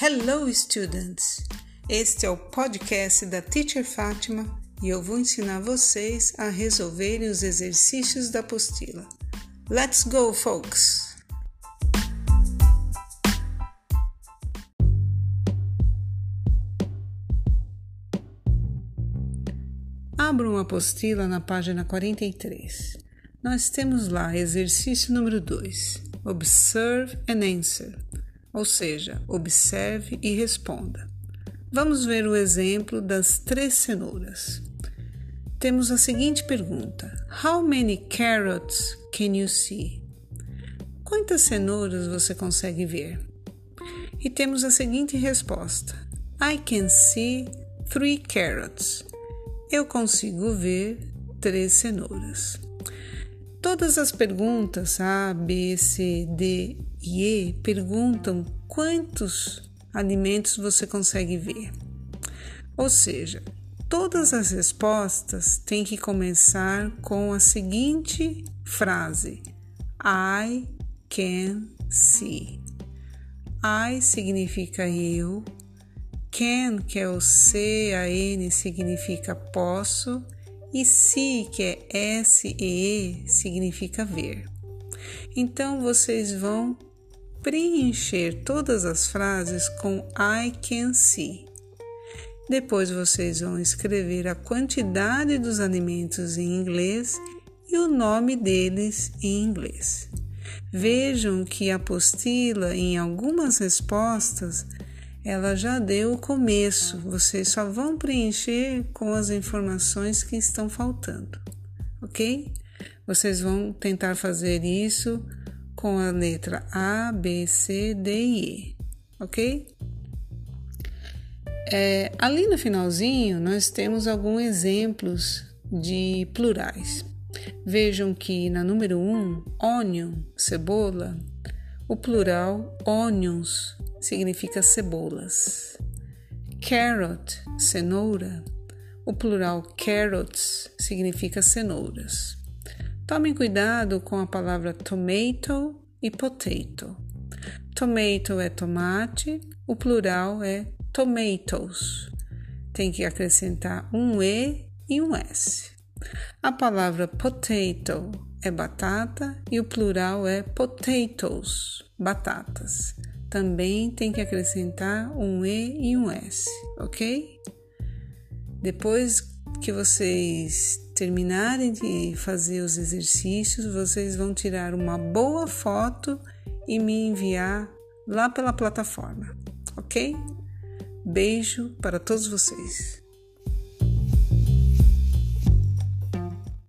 Hello, students! Este é o podcast da Teacher Fátima e eu vou ensinar vocês a resolverem os exercícios da apostila. Let's go, folks! Abra uma apostila na página 43. Nós temos lá exercício número 2, Observe and Answer ou seja, observe e responda. Vamos ver o exemplo das três cenouras. Temos a seguinte pergunta: How many carrots can you see? Quantas cenouras você consegue ver? E temos a seguinte resposta: I can see three carrots. Eu consigo ver três cenouras. Todas as perguntas A, B, C, D e E perguntam quantos alimentos você consegue ver. Ou seja, todas as respostas têm que começar com a seguinte frase: I can see. I significa eu, can, que é o C, a N significa posso e se, que é S e E, significa ver. Então vocês vão preencher todas as frases com I can see. Depois vocês vão escrever a quantidade dos alimentos em inglês e o nome deles em inglês. Vejam que a apostila, em algumas respostas, ela já deu o começo, vocês só vão preencher com as informações que estão faltando, ok? Vocês vão tentar fazer isso com a letra A, B, C, D e E, ok? É, ali no finalzinho, nós temos alguns exemplos de plurais. Vejam que na número 1, um, onion, cebola, o plural onions significa cebolas. Carrot, cenoura. O plural carrots significa cenouras. Tomem cuidado com a palavra tomato e potato. Tomato é tomate, o plural é tomatoes. Tem que acrescentar um E e um S. A palavra potato é batata e o plural é potatoes, batatas também tem que acrescentar um E e um S, ok? Depois que vocês terminarem de fazer os exercícios, vocês vão tirar uma boa foto e me enviar lá pela plataforma, ok? Beijo para todos vocês.